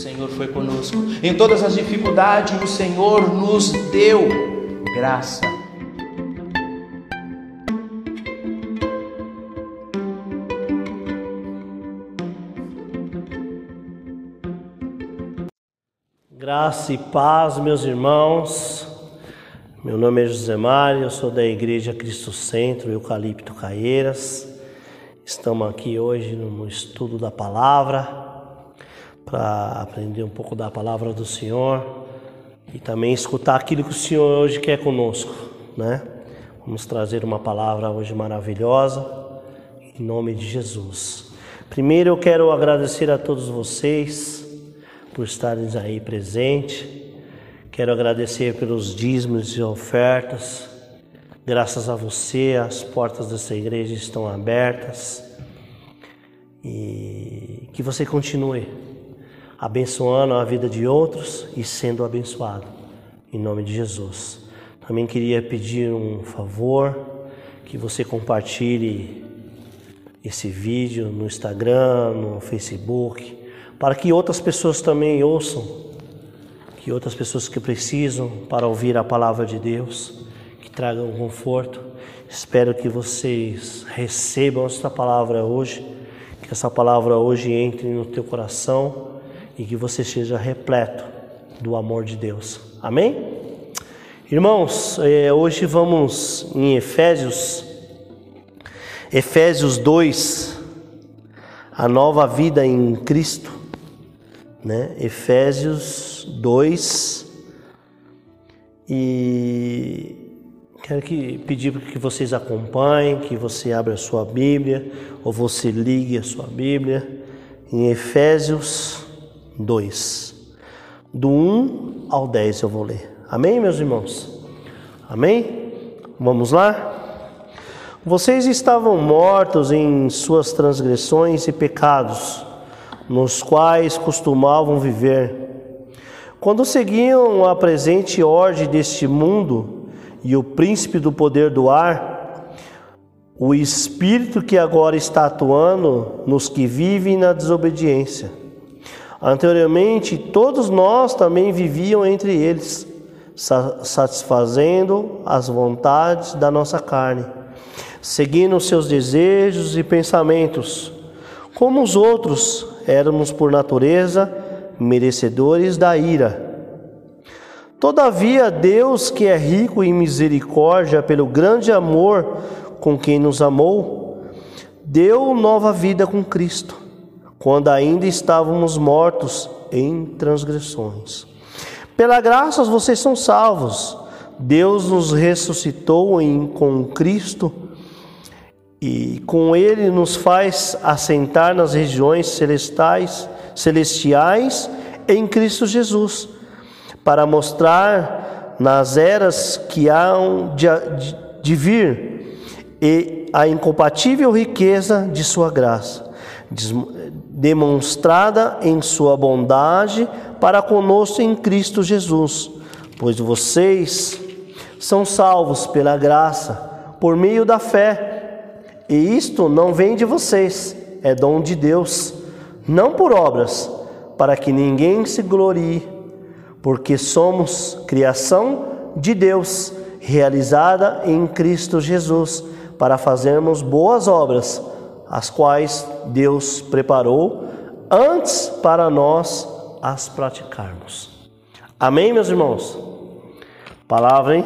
Senhor foi conosco. Em todas as dificuldades, o Senhor nos deu graça. Graça e paz, meus irmãos. Meu nome é José Mário, eu sou da Igreja Cristo Centro, Eucalipto Caieiras. Estamos aqui hoje no estudo da palavra para aprender um pouco da palavra do Senhor e também escutar aquilo que o Senhor hoje quer conosco, né? Vamos trazer uma palavra hoje maravilhosa em nome de Jesus. Primeiro eu quero agradecer a todos vocês por estarem aí presentes. Quero agradecer pelos dízimos e ofertas. Graças a você, as portas dessa igreja estão abertas. E que você continue abençoando a vida de outros e sendo abençoado, em nome de Jesus. Também queria pedir um favor, que você compartilhe esse vídeo no Instagram, no Facebook, para que outras pessoas também ouçam, que outras pessoas que precisam para ouvir a palavra de Deus, que tragam conforto. Espero que vocês recebam esta palavra hoje, que essa palavra hoje entre no teu coração e que você seja repleto do amor de Deus. Amém? Irmãos, é, hoje vamos em Efésios, Efésios 2, a nova vida em Cristo, né? Efésios 2, e quero que, pedir que vocês acompanhem, que você abra a sua Bíblia, ou você ligue a sua Bíblia, em Efésios 2. Do 1 ao 10 eu vou ler. Amém, meus irmãos? Amém? Vamos lá? Vocês estavam mortos em suas transgressões e pecados, nos quais costumavam viver. Quando seguiam a presente ordem deste mundo e o príncipe do poder do ar, o espírito que agora está atuando nos que vivem na desobediência. Anteriormente, todos nós também viviam entre eles, satisfazendo as vontades da nossa carne, seguindo seus desejos e pensamentos. Como os outros, éramos por natureza merecedores da ira. Todavia, Deus, que é rico em misericórdia pelo grande amor com quem nos amou, deu nova vida com Cristo quando ainda estávamos mortos em transgressões. Pela graça vocês são salvos. Deus nos ressuscitou em, com Cristo e com Ele nos faz assentar nas regiões celestais, celestiais em Cristo Jesus, para mostrar nas eras que há de, de, de vir e a incompatível riqueza de Sua graça demonstrada em Sua bondade para conosco em Cristo Jesus, pois vocês são salvos pela graça, por meio da fé, e isto não vem de vocês, é dom de Deus, não por obras, para que ninguém se glorie, porque somos criação de Deus, realizada em Cristo Jesus, para fazermos boas obras as quais Deus preparou antes para nós as praticarmos. Amém, meus irmãos? Palavra, hein?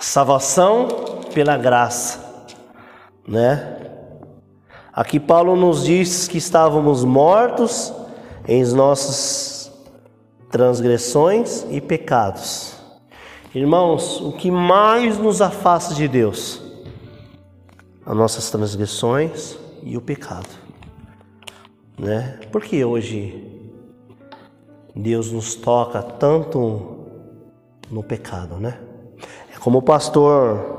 Salvação pela graça, né? Aqui Paulo nos diz que estávamos mortos em nossas transgressões e pecados. Irmãos, o que mais nos afasta de Deus? As nossas transgressões e o pecado. Né? Porque hoje Deus nos toca tanto no pecado, né? É como o pastor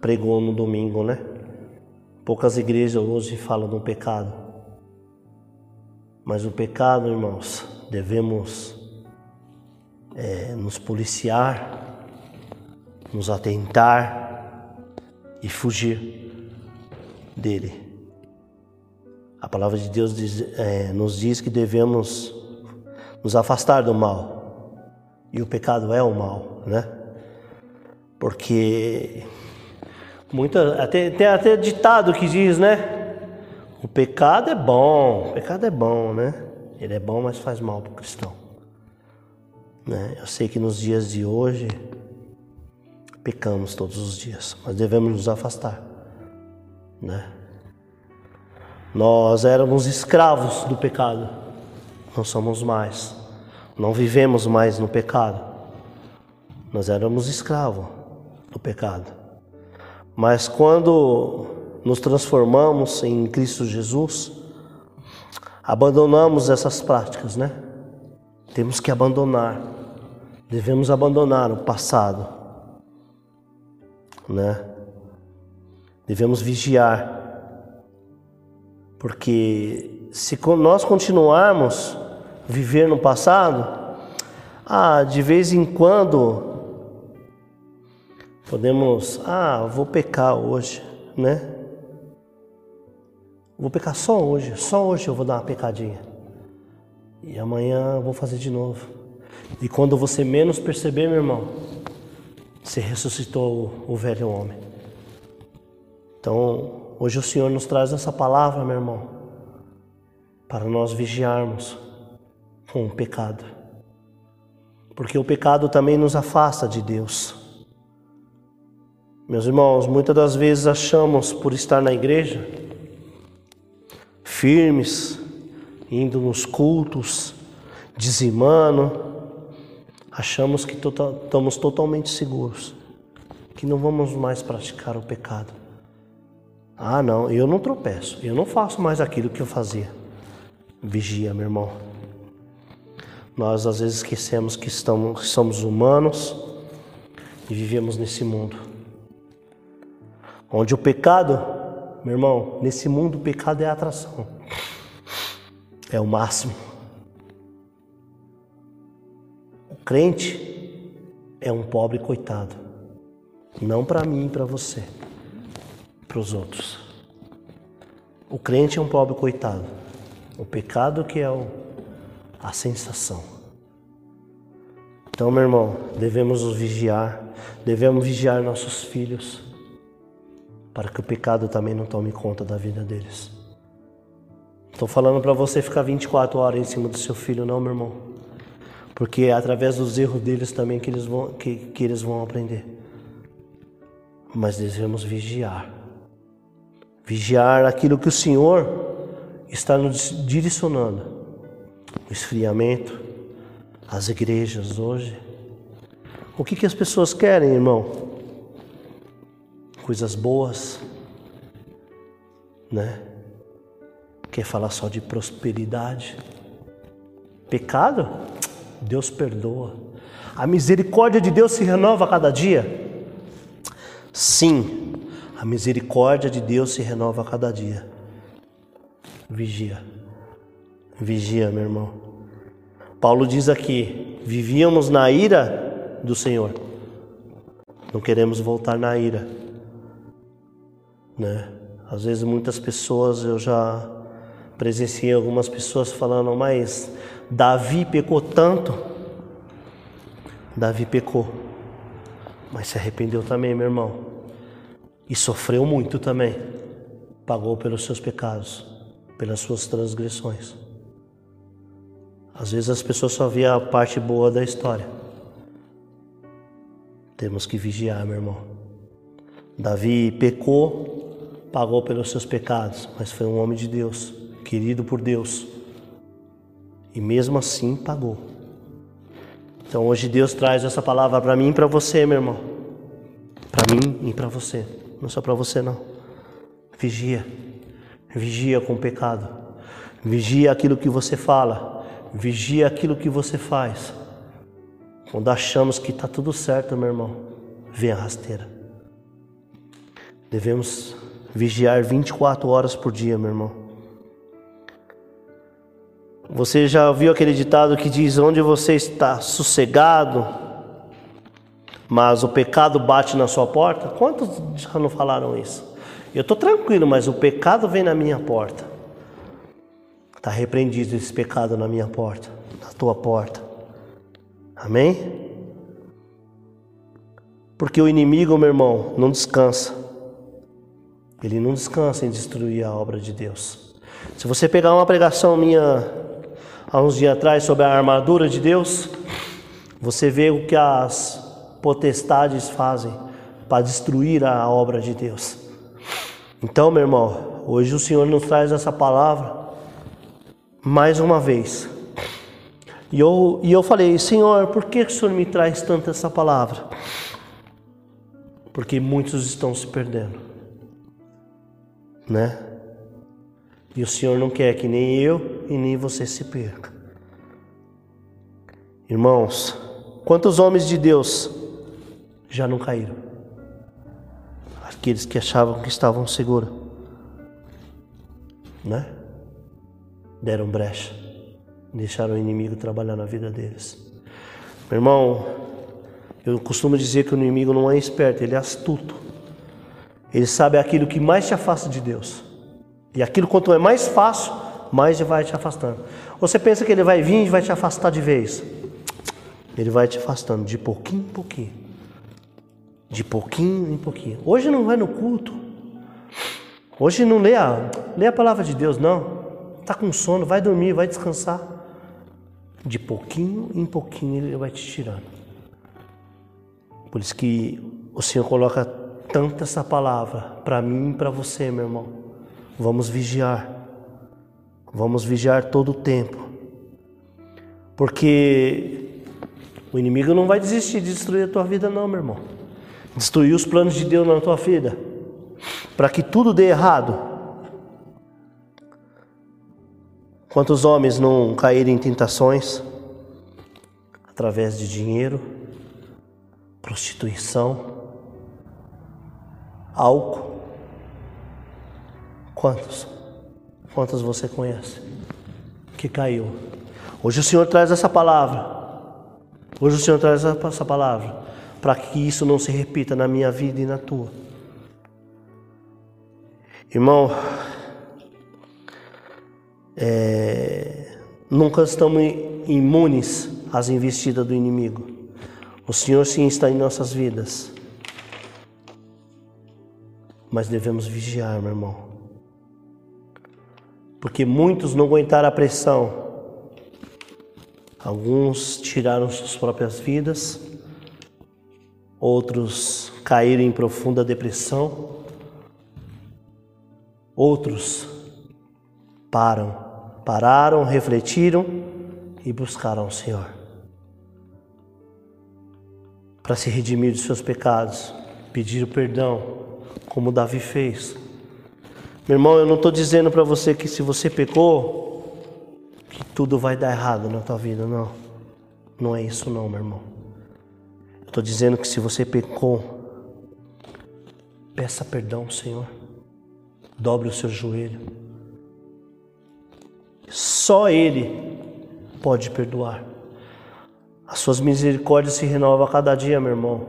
pregou no domingo, né? Poucas igrejas hoje falam do pecado. Mas o pecado, irmãos, devemos é, nos policiar, nos atentar e fugir dele. A palavra de Deus diz, é, nos diz que devemos nos afastar do mal. E o pecado é o mal, né? Porque muita, até, tem até ditado que diz, né? O pecado é bom, o pecado é bom, né? Ele é bom, mas faz mal para o cristão. Né? Eu sei que nos dias de hoje pecamos todos os dias, mas devemos nos afastar, né? Nós éramos escravos do pecado, não somos mais, não vivemos mais no pecado. Nós éramos escravos do pecado. Mas quando nos transformamos em Cristo Jesus, abandonamos essas práticas, né? Temos que abandonar, devemos abandonar o passado, né? Devemos vigiar, porque se nós continuarmos viver no passado, ah, de vez em quando podemos, ah, vou pecar hoje, né? Vou pecar só hoje, só hoje eu vou dar uma pecadinha. E amanhã eu vou fazer de novo. E quando você menos perceber, meu irmão, você ressuscitou o, velho homem. Então, hoje o Senhor nos traz essa palavra, meu irmão, para nós vigiarmos com o pecado. Porque o pecado também nos afasta de Deus. Meus irmãos, muitas das vezes achamos por estar na igreja firmes, indo nos cultos, dizimando, achamos que tota-, estamos totalmente seguros, que não vamos mais praticar o pecado. Ah, não, eu não tropeço, eu não faço mais aquilo que eu fazia. Vigia, meu irmão. Nós às vezes esquecemos que, estamos, que somos humanos e vivemos nesse mundo. Onde o pecado meu irmão, nesse mundo o pecado é a atração. É o máximo. Crente é um pobre coitado. Não para mim e para você, para os outros. O crente é um pobre coitado. O pecado que é o, a sensação. Então, meu irmão, devemos nos vigiar, devemos vigiar nossos filhos para que o pecado também não tome conta da vida deles. Estou falando para você ficar 24 horas em cima do seu filho, não, meu irmão. Porque é através dos erros deles também que eles vão, que, que eles vão aprender. Mas devemos vigiar. Vigiar aquilo que o Senhor está nos direcionando. O esfriamento, as igrejas hoje. O que, que as pessoas querem, irmão? coisas boas, né? Quer falar só de prosperidade? Pecado? Deus perdoa. A misericórdia de Deus se renova a cada dia? Sim, a misericórdia de Deus se renova a cada dia. Vigia. Vigia, meu irmão. Paulo diz aqui: vivíamos na ira do Senhor. Não queremos voltar na ira né? Às vezes muitas pessoas eu já presenciei algumas pessoas falando, mas Davi pecou tanto. Davi pecou, mas se arrependeu também, meu irmão, e sofreu muito também. Pagou pelos seus pecados, pelas suas transgressões. Às vezes as pessoas só vêem a parte boa da história. Temos que vigiar, meu irmão. Davi pecou, pagou pelos seus pecados, mas foi um homem de Deus, querido por Deus. E mesmo assim pagou. Então hoje Deus traz essa palavra para mim e para você, meu irmão. Para mim e para você. Não só para você não. Vigia. Vigia com o pecado. Vigia aquilo que você fala. Vigia aquilo que você faz. Quando achamos que está tudo certo, meu irmão, vem a rasteira. Devemos vigiar 24 horas por dia, meu irmão. Você já ouviu aquele ditado que diz: Onde você está sossegado, mas o pecado bate na sua porta? Quantos já não falaram isso? Eu estou tranquilo, mas o pecado vem na minha porta. Está repreendido esse pecado na minha porta, na tua porta. Amém? Porque o inimigo, meu irmão, não descansa. Ele não descansa em destruir a obra de Deus. Se você pegar uma pregação minha há uns dias atrás sobre a armadura de Deus, você vê o que as potestades fazem para destruir a obra de Deus. Então, meu irmão, hoje o Senhor nos traz essa palavra mais uma vez. E eu, e eu falei, Senhor, por que o Senhor me traz tanto essa palavra? Porque muitos estão se perdendo, né? E o Senhor não quer que nem eu e nem você se perca. Irmãos, quantos homens de Deus já não caíram? Aqueles que achavam que estavam seguros, né? deram brecha, deixaram o inimigo trabalhar na vida deles. Meu irmão, eu costumo dizer que o inimigo não é esperto, ele é astuto. Ele sabe aquilo que mais te afasta de Deus. E aquilo quanto é mais fácil, mais ele vai te afastando. Você pensa que ele vai vir e vai te afastar de vez? Ele vai te afastando de pouquinho em pouquinho. De pouquinho em pouquinho. Hoje não vai no culto. Hoje não lê a, lê a palavra de Deus, não. Está com sono, vai dormir, vai descansar. De pouquinho em pouquinho ele vai te tirando. Por isso que o Senhor coloca tanto essa palavra para mim e para você, meu irmão. Vamos vigiar. Vamos vigiar todo o tempo. Porque o inimigo não vai desistir de destruir a tua vida, não, meu irmão. Destruir os planos de Deus na tua vida. Para que tudo dê errado. Quantos homens não caíram em tentações através de dinheiro, prostituição, álcool? Quantos? Quantos você conhece que caiu? Hoje o Senhor traz essa palavra. Hoje o Senhor traz essa palavra para que isso não se repita na minha vida e na tua. Irmão, é, nunca estamos imunes às investidas do inimigo. O Senhor sim está em nossas vidas. Mas devemos vigiar, meu irmão. Porque muitos não aguentaram a pressão. Alguns tiraram suas próprias vidas, outros caíram em profunda depressão, outros param pararam, refletiram e buscaram o Senhor para se redimir dos seus pecados, pedir perdão, como Davi fez. Meu irmão, eu não estou dizendo para você que se você pecou, que tudo vai dar errado na tua vida, não. Não é isso não, meu irmão. Estou dizendo que se você pecou, peça perdão, Senhor. Dobre o seu joelho só Ele pode perdoar. As suas misericórdias se renovam a cada dia, meu irmão.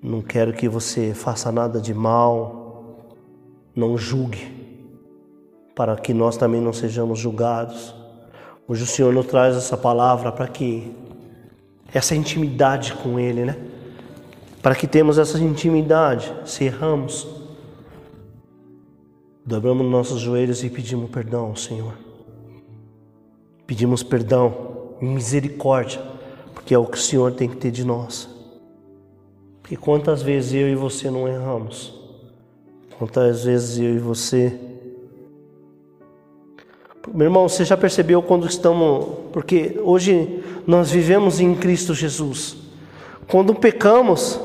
Não quero que você faça nada de mal, não julgue, para que nós também não sejamos julgados. Hoje o Senhor nos traz essa palavra para que essa intimidade com Ele, né? Para que temos essa intimidade, se erramos, Dobramos nossos joelhos e pedimos perdão ao Senhor. Pedimos perdão e misericórdia, porque é o que o Senhor tem que ter de nós. Porque quantas vezes eu e você não erramos? Quantas vezes eu e você. Meu irmão, você já percebeu quando estamos. Porque hoje nós vivemos em Cristo Jesus. Quando pecamos,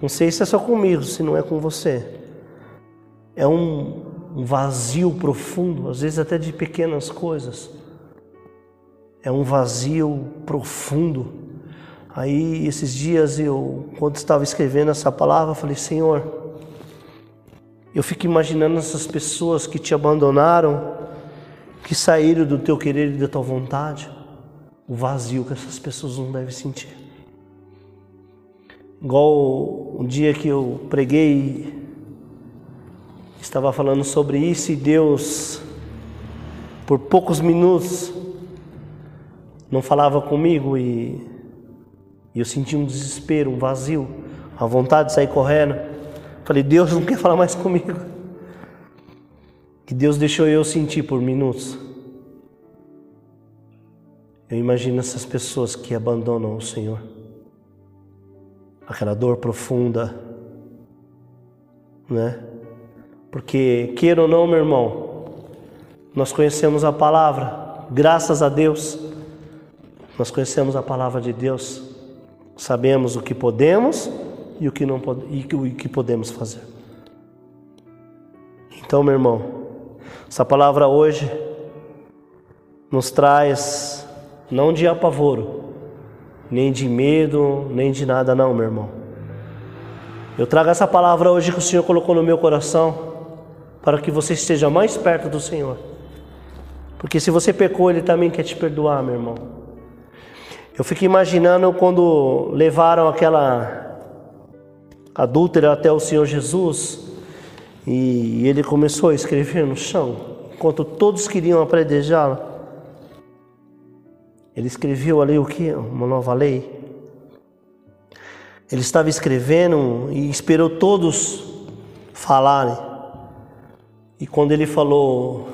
não sei se é só comigo, se não é com você é um, vazio profundo, às vezes até de pequenas coisas. É um vazio profundo. Aí esses dias eu, quando estava escrevendo essa palavra, falei, Senhor, eu fico imaginando essas pessoas que te abandonaram, que saíram do teu querer e da tua vontade, o vazio que essas pessoas não devem sentir. Igual um dia que eu preguei estava falando sobre isso e Deus, por poucos minutos, não falava comigo e, e eu senti um desespero, um vazio, a vontade de sair correndo. Falei, Deus não quer falar mais comigo. Que Deus deixou eu sentir por minutos. Eu imagino essas pessoas que abandonam o Senhor. Aquela dor profunda, né? Porque, queira ou não, meu irmão, nós conhecemos a palavra, graças a Deus, nós conhecemos a palavra de Deus, sabemos o que podemos e o que não e o que podemos fazer. Então, meu irmão, essa palavra hoje nos traz não de apavoro, nem de medo, nem de nada, não, meu irmão. Eu trago essa palavra hoje que o Senhor colocou no meu coração para que você esteja mais perto do Senhor. Porque se você pecou, Ele também quer te perdoar, meu irmão. Eu fico imaginando quando levaram aquela adúltera até o Senhor Jesus e ele começou a escrever no chão, enquanto todos queriam apredejá-la. Ele escreveu ali o que? Uma nova lei. Ele estava escrevendo e esperou todos falarem. E quando ele falou,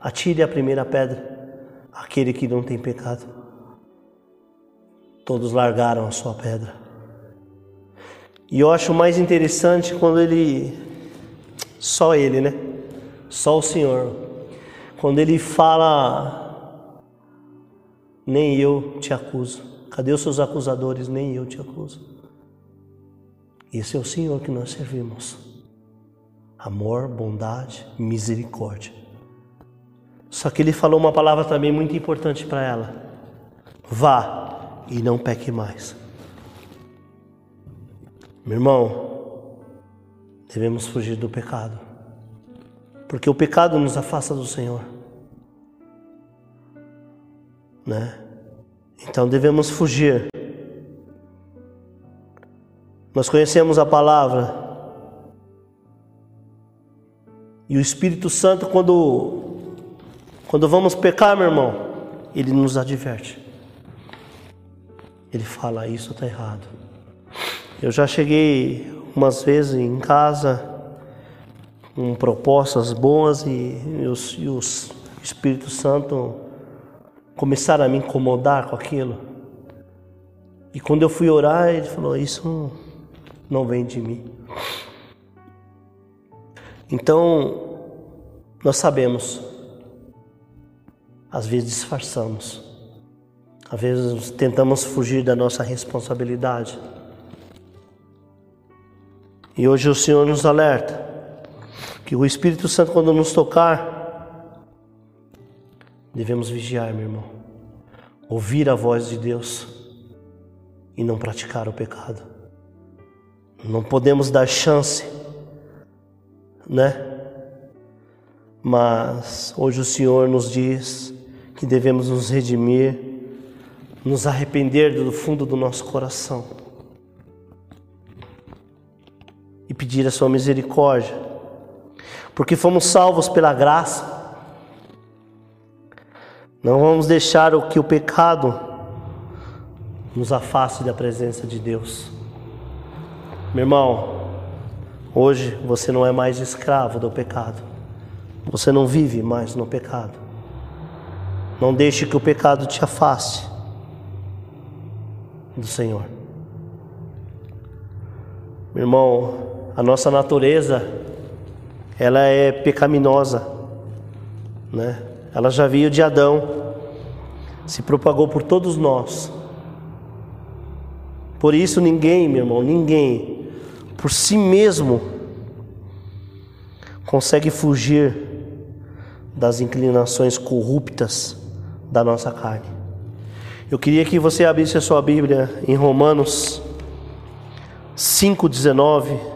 atire a primeira pedra, aquele que não tem pecado, todos largaram a sua pedra. E eu acho mais interessante quando ele, só ele, né? Só o Senhor, quando ele fala nem eu te acuso. Cadê os seus acusadores? Nem eu te acuso. Esse é o Senhor que nós servimos. Amor, bondade, misericórdia. Só que ele falou uma palavra também muito importante para ela: vá e não peque mais. Meu irmão, devemos fugir do pecado, porque o pecado nos afasta do Senhor né? Então devemos fugir. Nós conhecemos a palavra. E o Espírito Santo, quando, quando vamos pecar, meu irmão, ele nos adverte. Ele fala: Isso está errado. Eu já cheguei umas vezes em casa com propostas boas e, os, e o Espírito Santo começaram a me incomodar com aquilo. E quando eu fui orar, ele falou: Isso não vem de mim. Então, nós sabemos, às vezes disfarçamos, às vezes tentamos fugir da nossa responsabilidade. E hoje o Senhor nos alerta que o Espírito Santo, quando nos tocar, Devemos vigiar, meu irmão. Ouvir a voz de Deus e não praticar o pecado. Não podemos dar chance, né? Mas hoje o Senhor nos diz que devemos nos redimir, nos arrepender do fundo do nosso coração e pedir a Sua misericórdia, porque fomos salvos pela graça não vamos deixar o que o pecado nos afaste da presença de Deus. Meu irmão, hoje você não é mais escravo do pecado. Você não vive mais no pecado. Não deixe que o pecado te afaste do Senhor. Meu irmão, a nossa natureza ela é pecaminosa, né? Ela já veio de Adão, se propagou por todos nós. Por isso, ninguém, meu irmão, ninguém, por si mesmo, consegue fugir das inclinações corruptas da nossa carne. Eu queria que você abrisse a sua Bíblia em Romanos 5,19.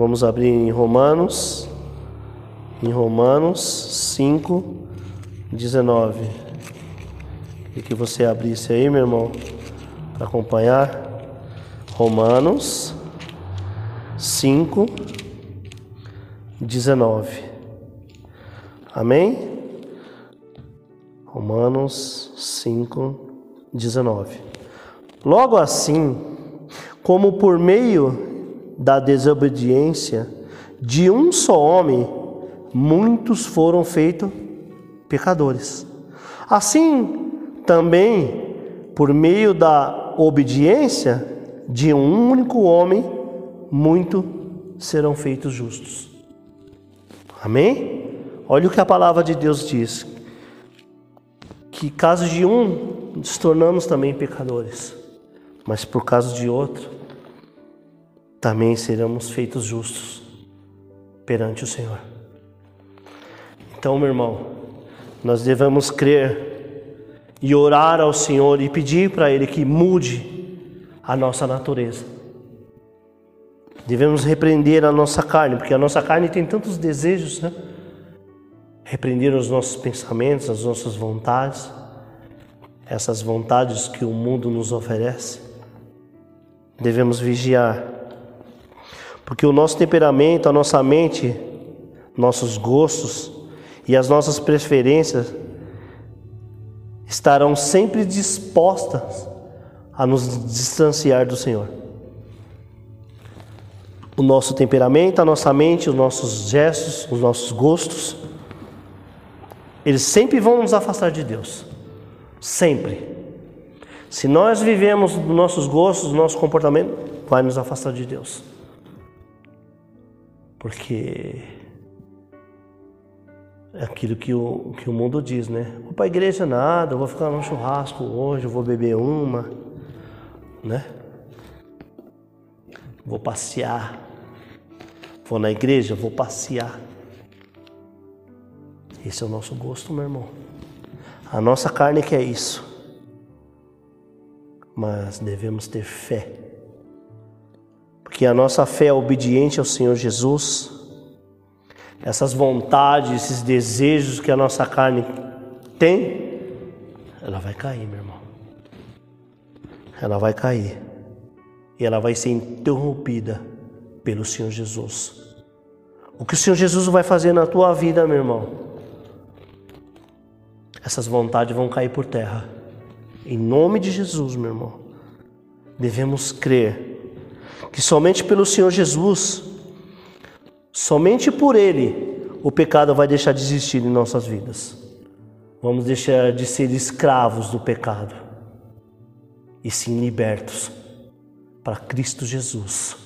Vamos abrir em Romanos em Romanos 5, 19. E que você abrisse aí, meu irmão, para acompanhar. Romanos 5, 19. Amém? Romanos 5, 19. Logo assim, como por meio da desobediência de um só homem, muitos foram feitos pecadores. Assim, também, por meio da obediência de um único homem, muitos serão feitos justos. Amém? Olha o que a palavra de Deus diz: que caso de um nos tornamos também pecadores, mas por causa de outro também seremos feitos justos perante o Senhor. Então, meu irmão, nós devemos crer e orar ao Senhor e pedir para Ele que mude a nossa natureza. Devemos repreender a nossa carne, porque a nossa carne tem tantos desejos, né? Repreender os nossos pensamentos, as nossas vontades, essas vontades que o mundo nos oferece. Devemos vigiar, porque o nosso temperamento, a nossa mente, nossos gostos, e as nossas preferências estarão sempre dispostas a nos distanciar do Senhor. O nosso temperamento, a nossa mente, os nossos gestos, os nossos gostos, eles sempre vão nos afastar de Deus. Sempre. Se nós vivemos dos nossos gostos, do nosso comportamento, vai nos afastar de Deus. Porque é aquilo que o, que o mundo diz, né? Vou para a igreja nada, vou ficar no churrasco hoje, vou beber uma, né? Vou passear. Vou na igreja, vou passear. Esse é o nosso gosto, meu irmão. A nossa carne quer isso. Mas devemos ter fé. Porque a nossa fé é obediente ao Senhor Jesus essas vontades, esses desejos que a nossa carne tem, ela vai cair, meu irmão. Ela vai cair. E ela vai ser interrompida pelo Senhor Jesus. O que o Senhor Jesus vai fazer na tua vida, meu irmão? Essas vontades vão cair por terra. Em nome de Jesus, meu irmão. Devemos crer que somente pelo Senhor Jesus Somente por Ele o pecado vai deixar de existir em nossas vidas. Vamos deixar de ser escravos do pecado e sim libertos para Cristo Jesus.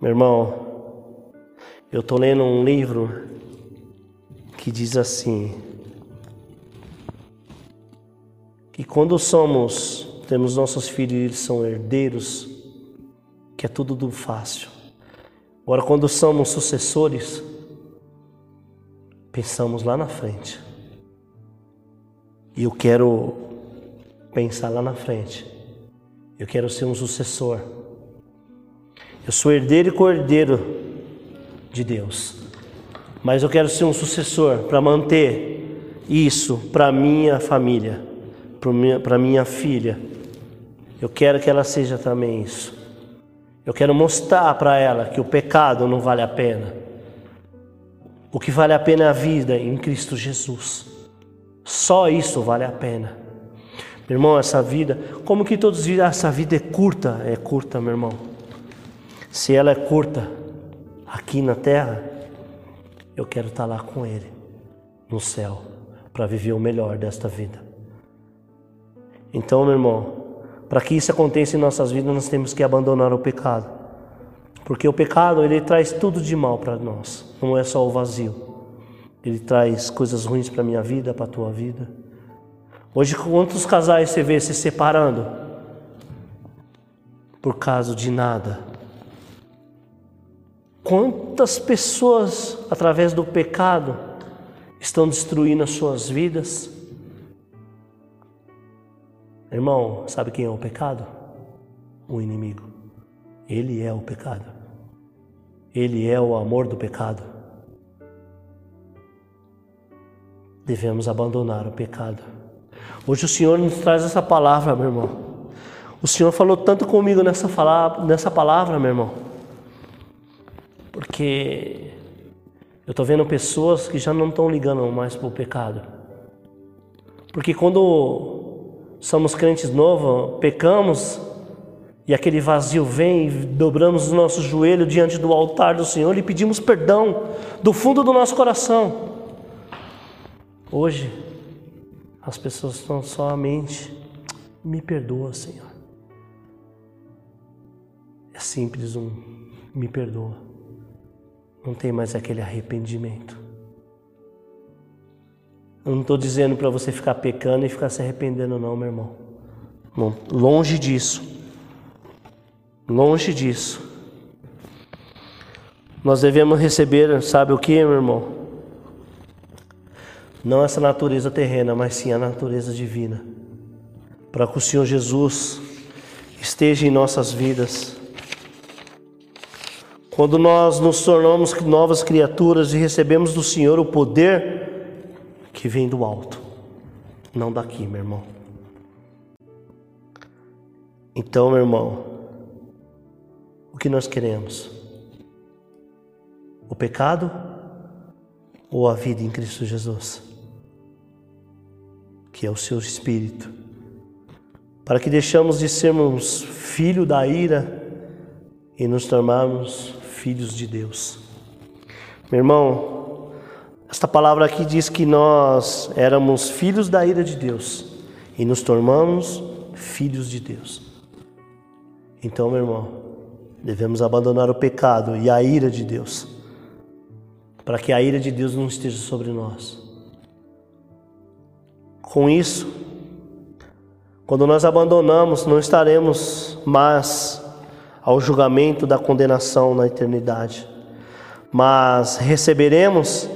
Meu irmão, eu estou lendo um livro que diz assim: que quando somos, temos nossos filhos, eles são herdeiros, que é tudo do fácil. Agora, quando somos sucessores, pensamos lá na frente. E eu quero pensar lá na frente. Eu quero ser um sucessor. Eu sou herdeiro e cordeiro de Deus. Mas eu quero ser um sucessor para manter isso para minha família, para minha, minha filha. Eu quero que ela seja também isso. Eu quero mostrar para ela que o pecado não vale a pena. O que vale a pena é a vida em Cristo Jesus. Só isso vale a pena. Meu irmão, essa vida, como que todos dizem, ah, essa vida é curta? É curta, meu irmão. Se ela é curta aqui na terra, eu quero estar lá com Ele, no céu, para viver o melhor desta vida. Então, meu irmão, para que isso aconteça em nossas vidas, nós temos que abandonar o pecado. Porque o pecado, ele traz tudo de mal para nós, não é só o vazio. Ele traz coisas ruins para a minha vida, para a tua vida. Hoje, quantos casais você vê se separando? Por causa de nada. Quantas pessoas, através do pecado, estão destruindo as suas vidas? Irmão, sabe quem é o pecado? O inimigo. Ele é o pecado. Ele é o amor do pecado. Devemos abandonar o pecado. Hoje o Senhor nos traz essa palavra, meu irmão. O Senhor falou tanto comigo nessa, fala, nessa palavra, meu irmão. Porque Eu estou vendo pessoas que já não estão ligando mais para o pecado. Porque quando somos crentes novos, pecamos e aquele vazio vem e dobramos o nosso joelho diante do altar do Senhor e pedimos perdão do fundo do nosso coração. Hoje, as pessoas estão somente, me perdoa, Senhor. É simples um me perdoa. Não tem mais aquele arrependimento. Eu não estou dizendo para você ficar pecando e ficar se arrependendo, não, meu irmão. Longe disso. Longe disso. Nós devemos receber, sabe o que, meu irmão? Não essa natureza terrena, mas sim a natureza divina. Para que o Senhor Jesus esteja em nossas vidas quando nós nos tornamos novas criaturas e recebemos do Senhor o poder que vem do alto, não daqui, meu irmão. Então, meu irmão, o que nós queremos? O pecado ou a vida em Cristo Jesus? Que é o seu espírito. Para que deixamos de sermos filho da ira e nos tornarmos filhos de Deus. Meu irmão, esta palavra aqui diz que nós éramos filhos da ira de Deus e nos tornamos filhos de Deus. Então, meu irmão, devemos abandonar o pecado e a ira de Deus, para que a ira de Deus não esteja sobre nós. Com isso, quando nós abandonamos, não estaremos mais ao julgamento da condenação na eternidade, mas receberemos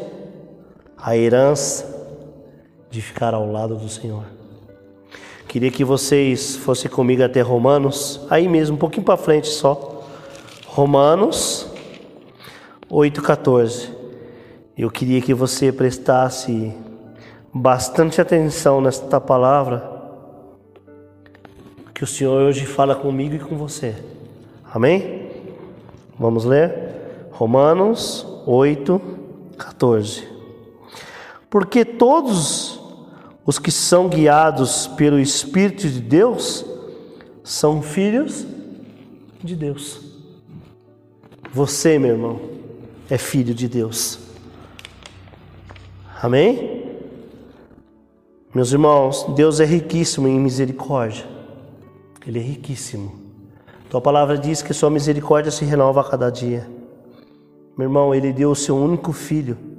a herança de ficar ao lado do Senhor. Queria que vocês fossem comigo até Romanos, aí mesmo, um pouquinho para frente só. Romanos 8,14. Eu queria que você prestasse bastante atenção nesta palavra, que o Senhor hoje fala comigo e com você. Amém? Vamos ler? Romanos 8, 14. Porque todos os que são guiados pelo Espírito de Deus são filhos de Deus. Você, meu irmão, é filho de Deus. Amém? Meus irmãos, Deus é riquíssimo em misericórdia. Ele é riquíssimo. Tua palavra diz que sua misericórdia se renova a cada dia. Meu irmão, ele deu o seu único filho,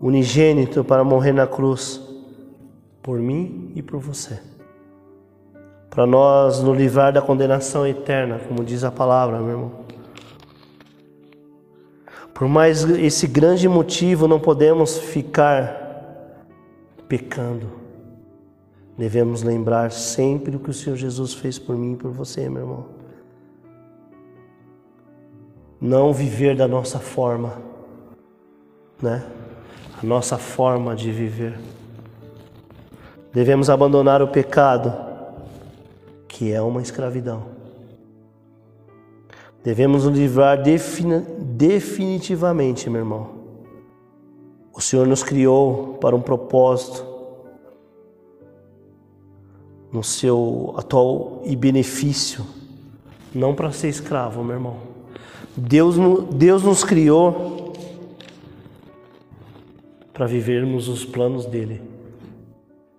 unigênito, para morrer na cruz, por mim e por você. Para nós nos livrar da condenação eterna, como diz a palavra, meu irmão. Por mais esse grande motivo, não podemos ficar pecando. Devemos lembrar sempre o que o Senhor Jesus fez por mim e por você, meu irmão. Não viver da nossa forma, né? A nossa forma de viver. Devemos abandonar o pecado, que é uma escravidão. Devemos nos livrar definitivamente, meu irmão. O Senhor nos criou para um propósito no seu atual e benefício, não para ser escravo, meu irmão. Deus, Deus nos criou para vivermos os planos dele,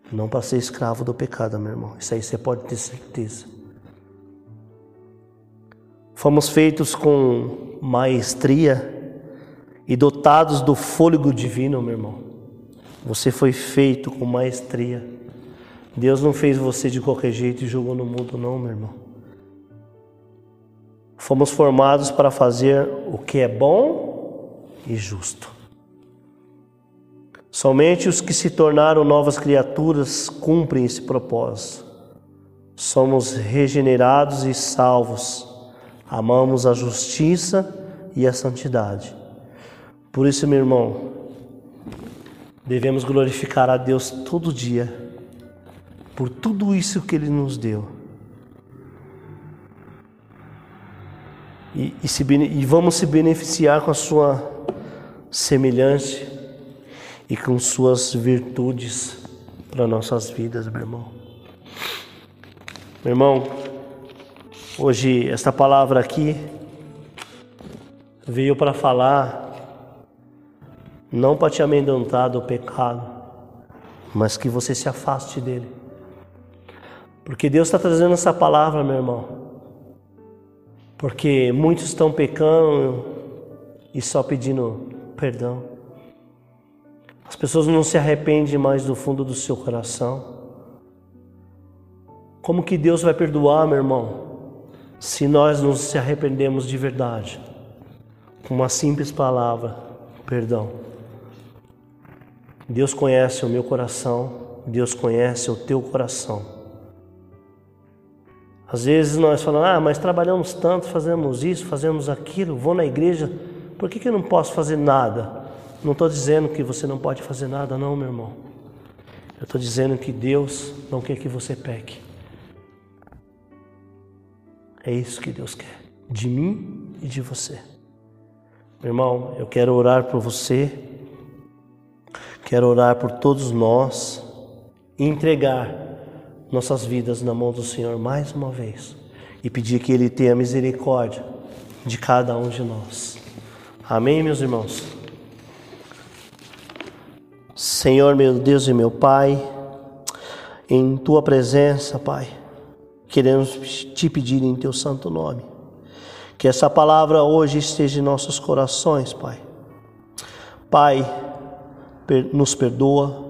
não para ser escravo do pecado, meu irmão. Isso aí você pode ter certeza. Fomos feitos com maestria e dotados do fôlego divino, meu irmão. Você foi feito com maestria. Deus não fez você de qualquer jeito e jogou no mundo, não, meu irmão. Fomos formados para fazer o que é bom e justo. Somente os que se tornaram novas criaturas cumprem esse propósito. Somos regenerados e salvos. Amamos a justiça e a santidade. Por isso, meu irmão, devemos glorificar a Deus todo dia por tudo isso que Ele nos deu. E, e, se, e vamos se beneficiar com a Sua semelhante e com suas virtudes para nossas vidas, meu irmão. Meu irmão, hoje esta palavra aqui veio para falar não para te amedrontar do pecado, mas que você se afaste dele. Porque Deus está trazendo essa palavra, meu irmão. Porque muitos estão pecando e só pedindo perdão. As pessoas não se arrependem mais do fundo do seu coração. Como que Deus vai perdoar, meu irmão, se nós não se arrependemos de verdade? Com uma simples palavra, perdão. Deus conhece o meu coração, Deus conhece o teu coração. Às vezes nós falamos, ah, mas trabalhamos tanto, fazemos isso, fazemos aquilo, vou na igreja, por que, que eu não posso fazer nada? Não estou dizendo que você não pode fazer nada, não, meu irmão. Eu estou dizendo que Deus não quer que você peque. É isso que Deus quer, de mim e de você. Meu irmão, eu quero orar por você Quero orar por todos nós e entregar nossas vidas na mão do Senhor mais uma vez e pedir que Ele tenha misericórdia de cada um de nós. Amém, meus irmãos? Senhor, meu Deus e meu Pai, em Tua presença, Pai, queremos te pedir em Teu santo nome que essa palavra hoje esteja em nossos corações, Pai. Pai, nos perdoa,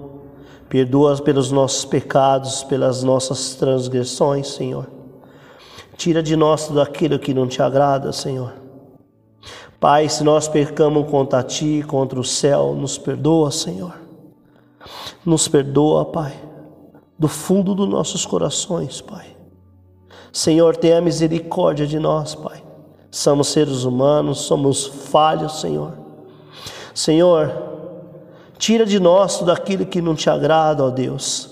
perdoa pelos nossos pecados, pelas nossas transgressões, Senhor. Tira de nós tudo aquilo que não te agrada, Senhor. Pai, se nós pecamos contra ti, contra o céu, nos perdoa, Senhor. Nos perdoa, Pai, do fundo dos nossos corações, Pai. Senhor, tenha misericórdia de nós, Pai. Somos seres humanos, somos falhos, Senhor. Senhor, Tira de nós tudo aquilo que não te agrada, ó Deus,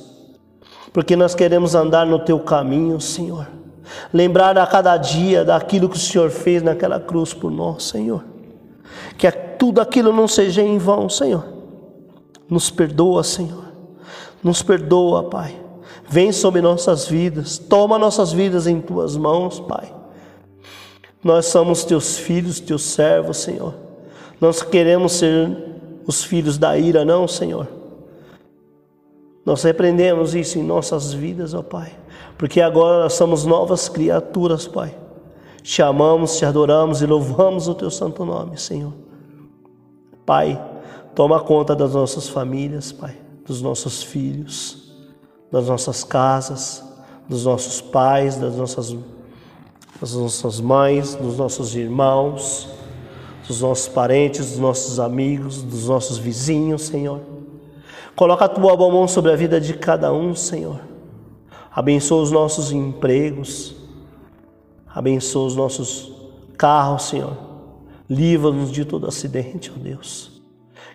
porque nós queremos andar no teu caminho, Senhor. Lembrar a cada dia daquilo que o Senhor fez naquela cruz por nós, Senhor. Que tudo aquilo não seja em vão, Senhor. Nos perdoa, Senhor. Nos perdoa, Pai. Vem sobre nossas vidas, toma nossas vidas em tuas mãos, Pai. Nós somos teus filhos, teus servos, Senhor. Nós queremos ser os filhos da ira, não, Senhor. Nós repreendemos isso em nossas vidas, ó Pai, porque agora nós somos novas criaturas, Pai. Te amamos, te adoramos e louvamos o Teu santo nome, Senhor. Pai, toma conta das nossas famílias, Pai, dos nossos filhos, das nossas casas, dos nossos pais, das nossas, das nossas mães, dos nossos irmãos dos nossos parentes, dos nossos amigos, dos nossos vizinhos, Senhor. Coloca a tua boa mão sobre a vida de cada um, Senhor. Abençoa os nossos empregos. Abençoa os nossos carros, Senhor. Livra-nos de todo acidente, ó Deus.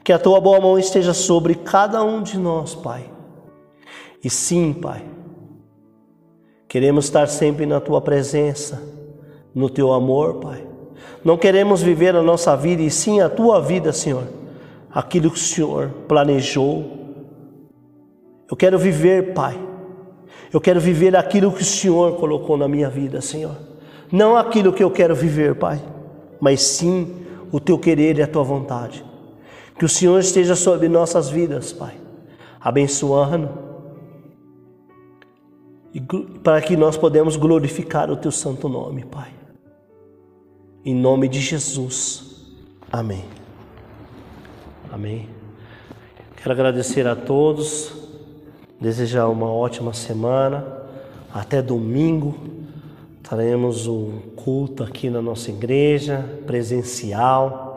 Que a tua boa mão esteja sobre cada um de nós, Pai. E sim, Pai, queremos estar sempre na tua presença, no teu amor, Pai não queremos viver a nossa vida e sim a tua vida, Senhor. Aquilo que o Senhor planejou. Eu quero viver, Pai. Eu quero viver aquilo que o Senhor colocou na minha vida, Senhor. Não aquilo que eu quero viver, Pai, mas sim o teu querer e a tua vontade. Que o Senhor esteja sobre nossas vidas, Pai, abençoando, e para que nós podemos glorificar o teu santo nome, Pai. Em nome de Jesus. Amém. Amém. Quero agradecer a todos, desejar uma ótima semana. Até domingo teremos um culto aqui na nossa igreja, presencial.